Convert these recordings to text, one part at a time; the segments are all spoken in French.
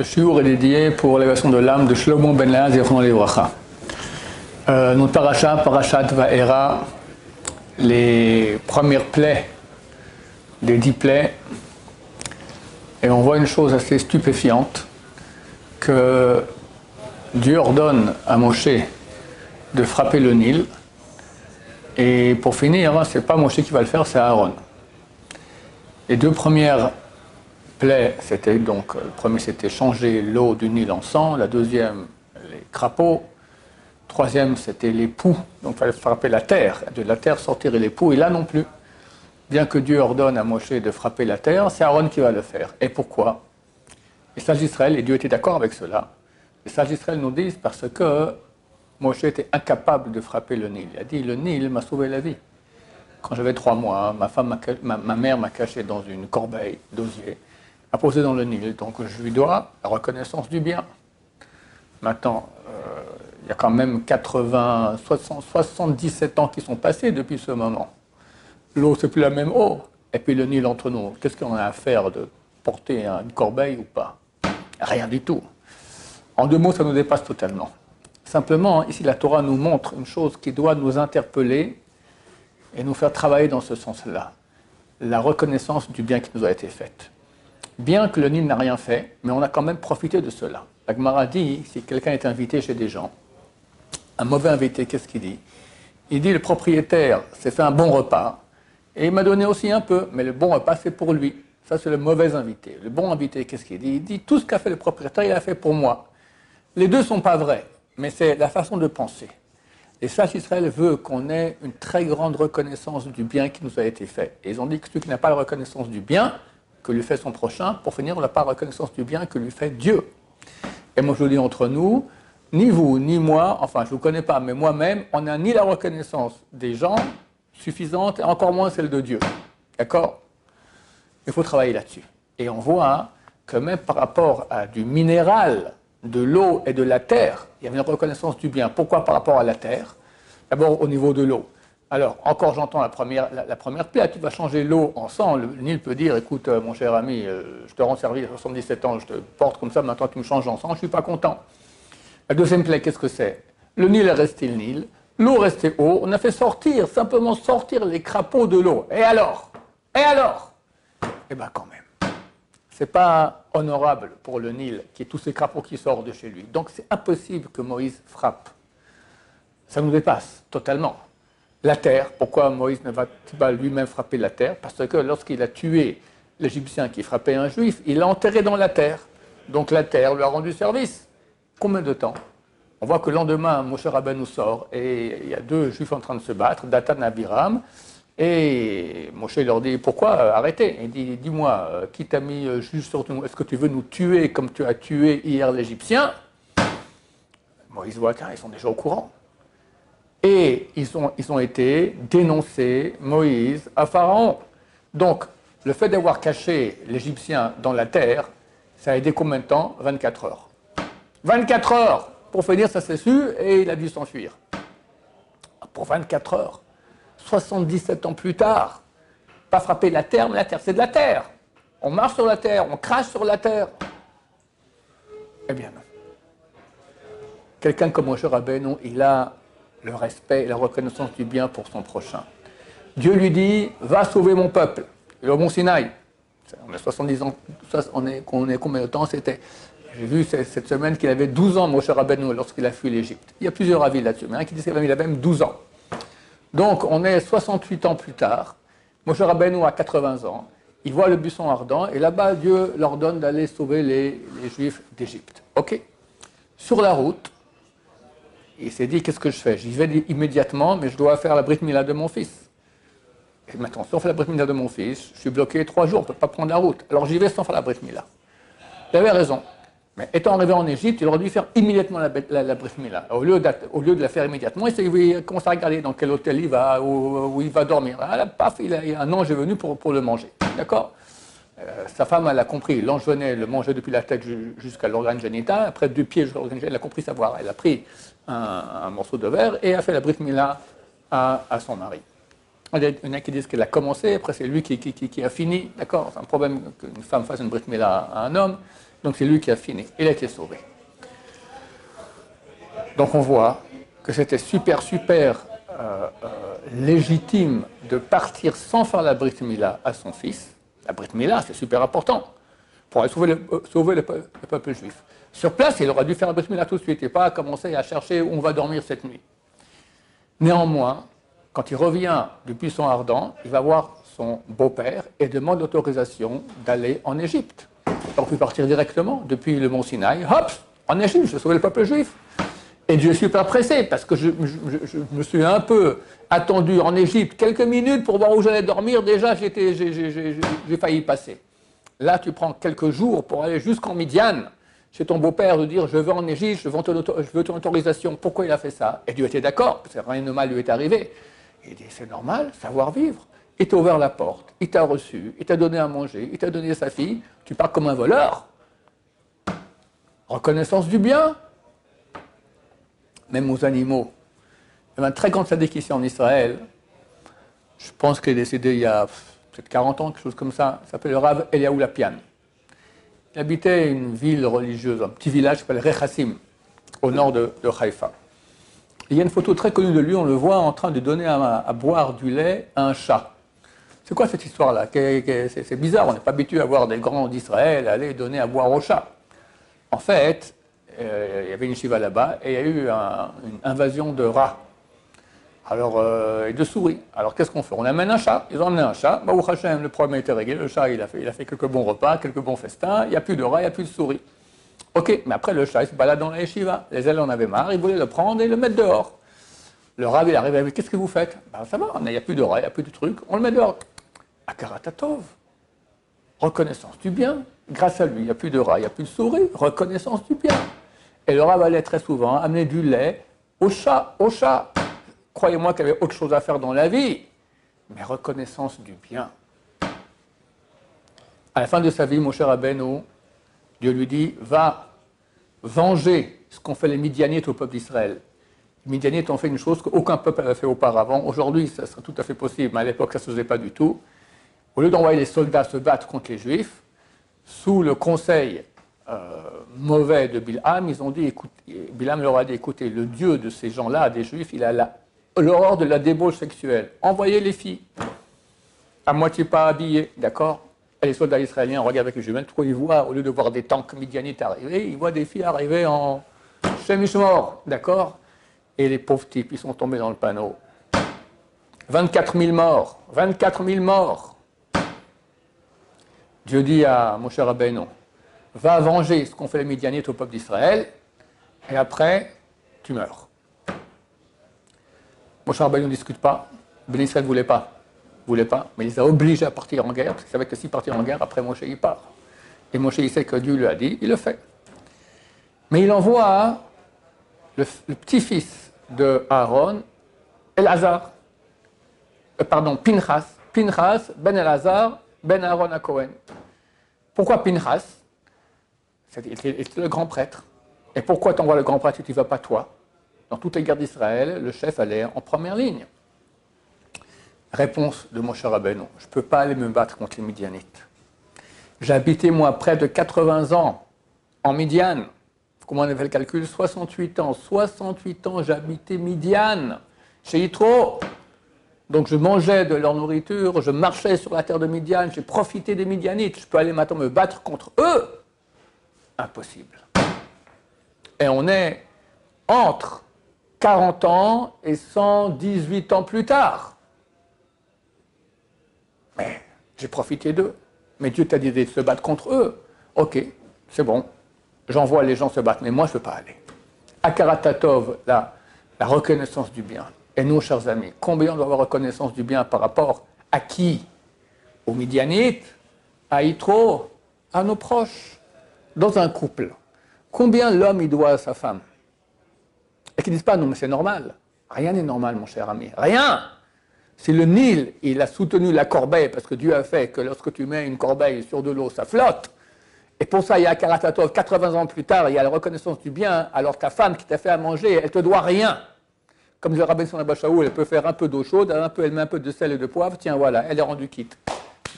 Ce shiur est dédié pour l'élévation de l'âme de Shlomo Ben Laaz et Levracha. Euh, notre paracha, parachat Va'era, les premières plaies des dix plaies, et on voit une chose assez stupéfiante, que Dieu ordonne à Moshe de frapper le Nil, et pour finir, c'est pas Moshe qui va le faire, c'est Aaron. Les deux premières plaies, c'était donc, le premier c'était changer l'eau du Nil en sang, la deuxième les crapauds, troisième c'était les poux, donc il fallait frapper la terre, de la terre sortir les poux, et là non plus. Bien que Dieu ordonne à Moshe de frapper la terre, c'est Aaron qui va le faire. Et pourquoi? Les sages d'Israël, et Dieu était d'accord avec cela, les sages nous disent parce que Moshe était incapable de frapper le Nil. Il a dit, le Nil m'a sauvé la vie. Quand j'avais trois mois, femme ma mère m'a caché dans une corbeille d'osier à poser dans le Nil. Donc je lui dois la reconnaissance du bien. Maintenant, euh, il y a quand même 80, 60, 77 ans qui sont passés depuis ce moment. L'eau, c'est plus la même eau. Et puis le Nil entre nous, qu'est-ce qu'on a à faire de porter une corbeille ou pas? Rien du tout. En deux mots, ça nous dépasse totalement. Simplement, ici, la Torah nous montre une chose qui doit nous interpeller et nous faire travailler dans ce sens-là. La reconnaissance du bien qui nous a été fait bien que le Nil n'a rien fait, mais on a quand même profité de cela. La Gemara dit, si quelqu'un est invité chez des gens, un mauvais invité, qu'est-ce qu'il dit? Il dit, le propriétaire s'est fait un bon repas, et il m'a donné aussi un peu, mais le bon repas, c'est pour lui. Ça, c'est le mauvais invité. Le bon invité, qu'est-ce qu'il dit? Il dit, tout ce qu'a fait le propriétaire, il a fait pour moi. Les deux ne sont pas vrais, mais c'est la façon de penser. Et ça, Israël veut qu'on ait une très grande reconnaissance du bien qui nous a été fait. Et ils ont dit que celui qui n'a pas la reconnaissance du bien, que lui fait son prochain, pour finir, on n'a pas reconnaissance du bien que lui fait Dieu. Et moi, je dis entre nous, ni vous, ni moi, enfin, je ne vous connais pas, mais moi-même, on n'a ni la reconnaissance des gens suffisante, et encore moins celle de Dieu. D'accord? Il faut travailler là-dessus. Et on voit que même par rapport à du minéral, de l'eau et de la terre, il y a une reconnaissance du bien. Pourquoi par rapport à la terre? D'abord au niveau de l'eau. Alors, encore j'entends la première, la, première plaie, tu vas changer l'eau en sang. Le, Nil peut dire, écoute, euh, mon cher ami, euh, je te rends service à 77 ans, je te porte comme ça, maintenant tu me changes en sang, je ne suis pas content. La deuxième plaie, qu'est-ce que c'est? Le Nil est resté le Nil, l'eau restait haut, on a fait sortir, simplement sortir les crapauds de l'eau. Et alors? Et alors? Eh bien quand même, c'est pas honorable pour le Nil qui est tous ces crapauds qui sortent de chez lui. Donc c'est impossible que Moïse frappe. Ça nous dépasse totalement. La terre, pourquoi Moïse ne va pas lui-même frapper la terre? Parce que lorsqu'il a tué l'Égyptien qui frappait un juif, il l'a enterré dans la terre. Donc la terre lui a rendu service. Combien de temps? On voit que le lendemain, Moshe nous sort et il y a deux juifs en train de se battre, Datan et Abiram. Et Moshe leur dit Pourquoi? Arrêter Il dit Dis-moi, euh, qui t'a mis euh, juge sur nous? Est-ce que tu veux nous tuer comme tu as tué hier l'Égyptien? Moïse voit Ils sont déjà au courant. Et ils ont, été dénoncés, Moïse, à Pharaon. Donc, le fait d'avoir caché l'Égyptien dans la terre, ça a aidé combien de temps? 24 heures. 24 heures Pour finir, ça s'est su et il a dû s'enfuir. Pour 24 heures. 77 ans plus tard, pas frapper la terre, mais la terre, c'est de la terre. On marche sur la terre, on crache sur la terre. Eh bien. Quelqu'un comme Moshe Rabbeinu, il a le respect et la reconnaissance du bien pour son prochain. Dieu lui dit Va sauver mon peuple. Et au Mont Sinaï, on a 70 ans, on est, combien de temps c'était J'ai vu cette semaine qu'il avait 12 ans, Moshe Rabbeinu, lorsqu'il a fui l'Égypte. Il y a plusieurs avis là-dessus, mais un qui dit qu'il avait même 12 ans. Donc on est 68 ans plus tard, Moshe Rabbeinu a 80 ans, il voit le buisson ardent, et là-bas, Dieu leur donne d'aller sauver les, les Juifs d'Égypte. Ok? Sur la route, il s'est dit, qu'est-ce que je fais? J'y vais immédiatement, mais je dois faire la brite mila de mon fils. Et maintenant, si on fait la brite mila de mon fils, je suis bloqué trois jours, on ne peut pas prendre la route. Alors j'y vais sans faire la brite mila. Il avait raison. Mais étant arrivé en Égypte, il aurait dû faire immédiatement la, la, mila. Au lieu, de la faire immédiatement, il, commence à regarder dans quel hôtel il va, où, il va dormir. Ah, paf, il a, un ange est venu pour, pour le manger. D'accord? Euh, sa femme, elle a compris. L'ange venait le manger depuis la tête jusqu'à l'organe génital. Après, du pied jusqu'à l'organe génital, elle a compris savoir. Elle a pris un, morceau de verre et a fait la brite mila à, son mari. Il y en a qui disent qu'elle a commencé, après c'est lui qui, qui, a fini. D'accord? C'est un problème qu'une femme fasse une brit à un homme. Donc c'est lui qui a fini. Il a été sauvé. Donc on voit que c'était super, super euh, euh, légitime de partir sans faire la brit à son fils. La brit c'est super important pour sauver le, euh, sauver le, peuple juif. Sur place, il aurait dû faire la brit tout de suite et pas commencer à chercher où on va dormir cette nuit. Néanmoins, quand il revient du puissant ardent, il va voir son beau-père et demande l'autorisation d'aller en Égypte. On peut partir directement depuis le mont Sinaï, hop, en Égypte, je sauver le peuple juif. Et Dieu est super pressé parce que je, me suis un peu attendu en Égypte quelques minutes pour voir où j'allais dormir. Déjà, j'ai failli passer. Là, tu prends quelques jours pour aller jusqu'en Midian chez ton beau-père de dire je veux en Égypte, je veux, ton, autorisation. Pourquoi il a fait ça? Et Dieu était d'accord, parce que rien de mal lui est arrivé. Il dit c'est normal, savoir vivre. Il t'a ouvert la porte, il t'a reçu, il t'a donné à manger, il t'a donné sa fille. Tu pars comme un voleur. Reconnaissance du bien, même aux animaux. Il y a un très grand sadique ici en Israël. Je pense qu'il est décédé il y a peut-être 40 ans, quelque chose comme ça. Il s'appelle le Rav Eliaou Lapian. Il habitait une ville religieuse, un petit village qui s'appelle Rechassim, au nord de, de Haïfa. Il y a une photo très connue de lui, on le voit en train de donner à, boire du lait à un chat. C'est quoi cette histoire-là? C'est bizarre, on n'est pas habitué à voir des grands d'Israël aller donner à boire au chat. En fait, euh, il y avait une shiva là-bas et il y a eu une invasion de rats. Alors, euh, et de souris. Alors, qu'est-ce qu'on fait? On amène un chat. Ils ont amené un chat. Bah, Hachem, le problème a été réglé. Le chat, il a fait, quelques bons repas, quelques bons festins. Il n'y a plus de rats, il n'y a plus de souris. Ok, mais après, le chat, il se balade dans la yeshiva. Les ailes en avaient marre. Ils voulaient le prendre et le mettre dehors. Le rab, il arrive avec Qu'est-ce que vous faites? Bah, Ça va, il n'y a plus de rats, il n'y a plus de trucs. On le met dehors. Akaratatov. Reconnaissance du bien. Grâce à lui, il n'y a plus de rats, il n'y a plus de souris. Reconnaissance du bien. Et le rab allait très souvent amener du lait au chat, au chat. Croyez-moi qu'il y avait autre chose à faire dans la vie, mais reconnaissance du bien. À la fin de sa vie, mon cher Abeno, Dieu lui dit Va venger ce qu'ont fait les Midianites au peuple d'Israël. Les Midianites ont fait une chose qu'aucun peuple n'avait fait auparavant. Aujourd'hui, ça serait tout à fait possible, mais à l'époque, ça ne se faisait pas du tout. Au lieu d'envoyer les soldats se battre contre les Juifs, sous le conseil euh, mauvais de Bilham, ils ont dit, écoute, Bilham leur a dit, écoutez, le Dieu de ces gens-là, des Juifs, il a l'horreur de la débauche sexuelle. Envoyez les filles, à moitié pas habillées, d'accord? Les soldats israéliens regardent avec les jumelles, ils voient, au lieu de voir des tanks midianites arriver, ils voient des filles arriver en chemise-mort, d'accord? Et les pauvres types, ils sont tombés dans le panneau. 24 000 morts, 24 000 morts. Dieu dit à mon cher Rabbeinu, va venger ce qu'ont fait les Midianites au peuple d'Israël, et après, tu meurs. Mon cher Rabbeinu ne discute pas, Ben Israël ne voulait pas, voulait pas, mais il les a obligés à partir en guerre, parce qu'il savait que s'ils partir en guerre, après Moshe il part. Et Moshe il sait que Dieu lui a dit, il le fait. Mais il envoie le, petit-fils de Aaron, Elazar, euh, pardon, Pinchas, Pinchas, Ben Elazar, Ben Aaron à Cohen. Pourquoi Pinchas? C'était le grand prêtre. Et pourquoi t'envoies le grand prêtre et tu ne vas pas toi? Dans toutes les guerres d'Israël, le chef allait en première ligne. Réponse de mon cher Rabbeinu, je ne peux pas aller me battre contre les Midianites. J'ai habité, moi, près de 80 ans en Midian. Comment on avait le calcul? 68 ans. 68 ans, j'ai habité Midian, chez Yitro. Donc je mangeais de leur nourriture, je marchais sur la terre de Midian, j'ai profité des Midianites. Je peux aller maintenant me battre contre eux Impossible. Et on est entre 40 ans et 118 ans plus tard. Mais j'ai profité d'eux. Mais Dieu t'a dit de se battre contre eux. Ok, c'est bon. J'envoie les gens se battre, mais moi je ne peux pas aller. Akaratatov, la, la reconnaissance du bien. Et nous, chers amis, combien on doit avoir reconnaissance du bien par rapport à qui? Aux Midianites, à Yitro, à nos proches. Dans un couple, combien l'homme il doit à sa femme? Et qu'ils disent pas, non, mais c'est normal. Rien n'est normal, mon cher ami. Rien Si le Nil, il a soutenu la corbeille, parce que Dieu a fait que lorsque tu mets une corbeille sur de l'eau, ça flotte. Et pour ça, il y a Karatatov, 80 ans plus tard, il y a la reconnaissance du bien, alors ta femme qui t'a fait à manger, elle te doit rien. Comme le rabbin son Shaoul, elle peut faire un peu d'eau chaude, un peu, elle met un peu de sel et de poivre, tiens, voilà, elle est rendue quitte.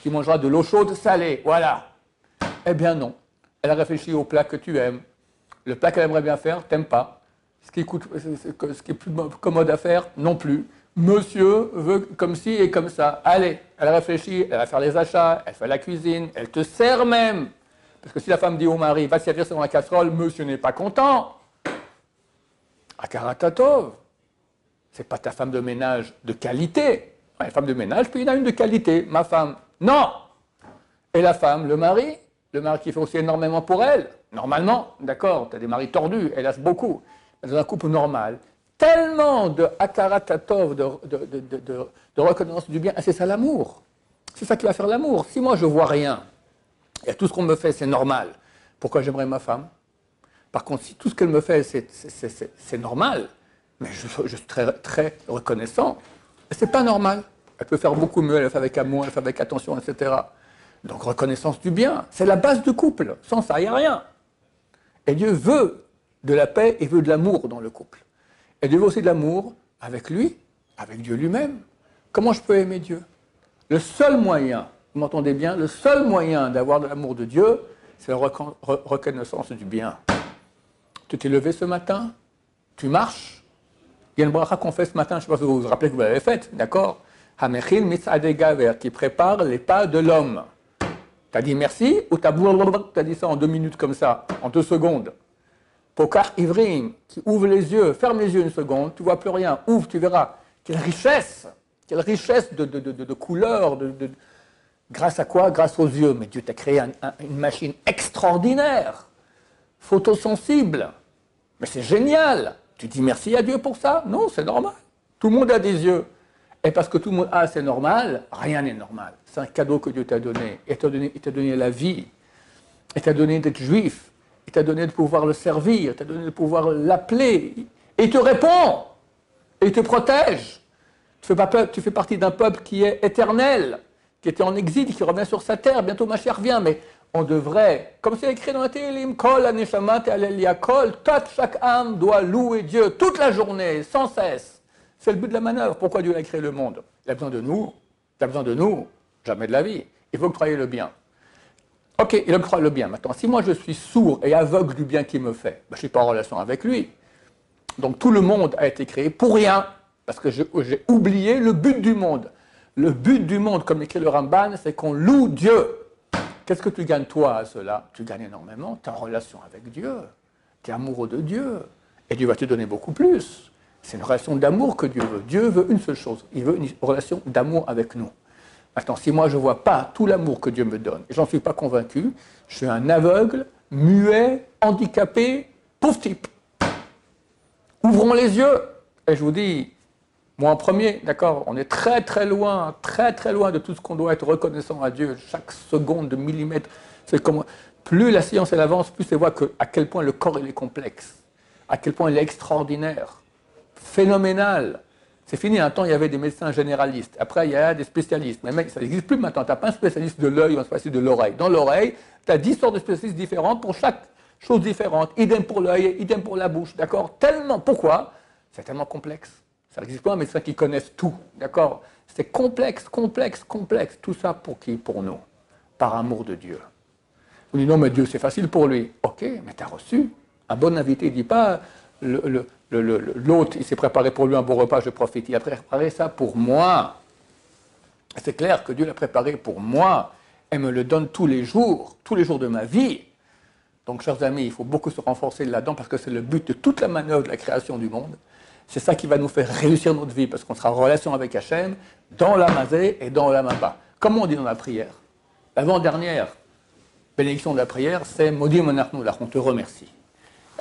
Tu mangeras de l'eau chaude salée, voilà. Eh bien non. Elle a réfléchi au plat que tu aimes. Le plat qu'elle aimerait bien faire, t'aimes pas. Ce qui, est plus commode à faire, non plus. Monsieur veut comme ci et comme ça. Allez, elle réfléchit, elle va faire les achats, elle fait la cuisine, elle te sert même. Parce que si la femme dit au mari, va servir selon la casserole, monsieur n'est pas content. Akaratatov, c'est pas ta femme de ménage de qualité. Une femme de ménage, puis il y en a une de qualité, ma femme. Non Et la femme, le mari, le mari qui fait aussi énormément pour elle, normalement, d'accord, tu as des maris tordus, hélas beaucoup, dans un couple normal, tellement de akaratatov, de, reconnaissance du bien, c'est ça l'amour. C'est ça qui va faire l'amour. Si moi je vois rien, et tout ce qu'on me fait c'est normal, pourquoi j'aimerais ma femme? Par contre, si tout ce qu'elle me fait c'est normal, mais je, suis très, très reconnaissant, c'est pas normal. Elle peut faire beaucoup mieux, elle fait avec amour, elle fait avec attention, etc. Donc reconnaissance du bien, c'est la base du couple. Sans ça, il n'y a rien. Et Dieu veut de la paix et veut de l'amour dans le couple. Et veut aussi de l'amour avec lui, avec Dieu lui-même. Comment je peux aimer Dieu? Le seul moyen, vous m'entendez bien, le seul moyen d'avoir de l'amour de Dieu, c'est la reconnaissance du bien. Tu t'es levé ce matin, tu marches. Il y a une bracha qu'on fait ce matin, je ne sais pas si vous vous rappelez que vous l'avez faite, d'accord? Hamechil mitzadeh qui prépare les pas de l'homme. Tu as dit merci ou tu as dit ça en deux minutes comme ça, en deux secondes? Pokar Ivrim, qui ouvre les yeux, ferme les yeux une seconde, tu vois plus rien, ouvre, tu verras. Quelle richesse Quelle richesse de, de, de, couleurs, grâce à quoi? Grâce aux yeux. Mais Dieu t'a créé une machine extraordinaire, photosensible. Mais c'est génial Tu dis merci à Dieu pour ça? Non, c'est normal. Tout le monde a des yeux. Et parce que tout le monde a, c'est normal, rien n'est normal. C'est un cadeau que Dieu t'a donné. Il t'a donné, donné, la vie. Il t'a donné d'être juif. Il t'a donné de pouvoir le servir. Il t'a donné de pouvoir l'appeler. Et il te répond. Et il te protège. Tu fais, partie d'un peuple qui est éternel, qui était en exil, qui revient sur sa terre. Bientôt ma chère vient, mais on devrait, comme c'est écrit dans la Télim, Kol Kol, chaque âme doit louer Dieu toute la journée, sans cesse. C'est le but de la manœuvre. Pourquoi Dieu a créé le monde? Il a besoin de nous. Il a besoin de nous. Jamais de la vie. Il faut octroyer le bien. Ok, il octroie le bien. Maintenant, si moi je suis sourd et aveugle du bien qu'il me fait, ben, je ne suis pas en relation avec lui. Donc tout le monde a été créé pour rien, parce que j'ai oublié le but du monde. Le but du monde, comme écrit le Ramban, c'est qu'on loue Dieu. Qu'est-ce que tu gagnes toi à cela? Tu gagnes énormément, tu es en relation avec Dieu, tu es amoureux de Dieu, et Dieu va te donner beaucoup plus. C'est une relation d'amour que Dieu veut. Dieu veut une seule chose, il veut une relation d'amour avec nous. Maintenant, si moi je ne vois pas tout l'amour que Dieu me donne, et j'en suis pas convaincu, je suis un aveugle, muet, handicapé, pauvre type. Ouvrons les yeux. Et je vous dis, moi en premier, d'accord, on est très très loin, très très loin de tout ce qu'on doit être reconnaissant à Dieu, chaque seconde de millimètre. C'est comme, plus la science elle avance, plus elle voit que, à quel point le corps est complexe, à quel point il est extraordinaire phénoménal. C'est fini, un temps il y avait des médecins généralistes, après il y a des spécialistes, mais mec, ça n'existe plus maintenant, tu n'as pas un spécialiste de l'œil ou un spécialiste de l'oreille. Dans l'oreille, tu as 10 sortes de spécialistes différents pour chaque chose différente, idem pour l'œil, idem pour la bouche, d'accord? Tellement, pourquoi? C'est tellement complexe. Ça n'existe pas un médecin qui connaisse tout, d'accord? C'est complexe, complexe, complexe. Tout ça pour qui? Pour nous, par amour de Dieu. Vous dites non, mais Dieu, c'est facile pour lui. Ok, mais tu as reçu. Un bon invité ne dit pas le, l'autre, il s'est préparé pour lui un bon repas, je profite. Il a préparé ça pour moi. C'est clair que Dieu l'a préparé pour moi et me le donne tous les jours, tous les jours de ma vie. Donc, chers amis, il faut beaucoup se renforcer là-dedans parce que c'est le but de toute la manœuvre de la création du monde. C'est ça qui va nous faire réussir notre vie parce qu'on sera en relation avec Hachem dans la mazé et dans la maba. Comme on dit dans la prière. L'avant-dernière bénédiction de la prière, c'est Maudit Monarchnou, on te remercie.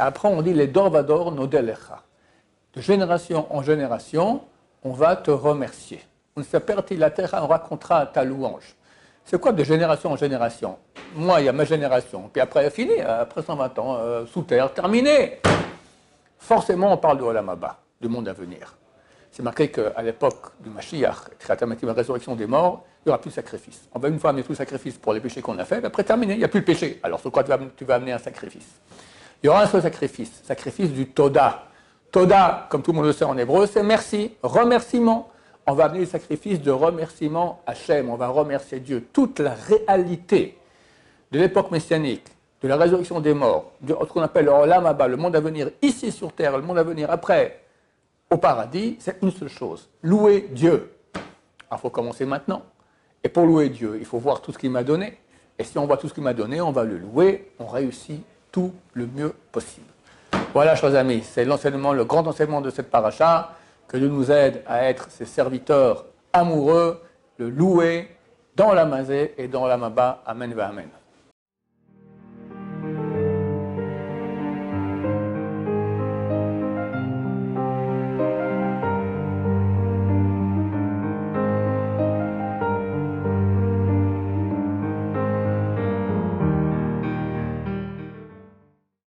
Après, on dit les Dorvador Nodelecha. De génération en génération, on va te remercier. On s'apertit la terre, on racontera ta louange. C'est quoi de génération en génération? Moi, il y a ma génération, puis après, fini, après 120 ans, euh, sous terre, terminé. Forcément, on parle de Olamaba, du monde à venir. C'est marqué qu'à l'époque du Mashiach, la résurrection des morts, il n'y aura plus de sacrifice. On va une fois amener tout le sacrifice pour les péchés qu'on a faits, après terminé, il n'y a plus de péché. Alors sur quoi tu vas amener un sacrifice? Il y aura un seul sacrifice, sacrifice du Toda. Toda, comme tout le monde le sait en hébreu, c'est merci, remerciement. On va amener le sacrifice de remerciement à Hachem, on va remercier Dieu. Toute la réalité de l'époque messianique, de la résurrection des morts, de ce qu'on appelle le le monde à venir ici sur terre, le monde à venir après, au paradis, c'est une seule chose, louer Dieu. il faut commencer maintenant. Et pour louer Dieu, il faut voir tout ce qu'il m'a donné. Et si on voit tout ce qu'il m'a donné, on va le louer, on réussit tout le mieux possible. Voilà, chers amis, c'est l'enseignement, le grand enseignement de cette paracha, que Dieu nous aide à être ses serviteurs amoureux, le louer dans la mazé et dans la maba. Amen, amen.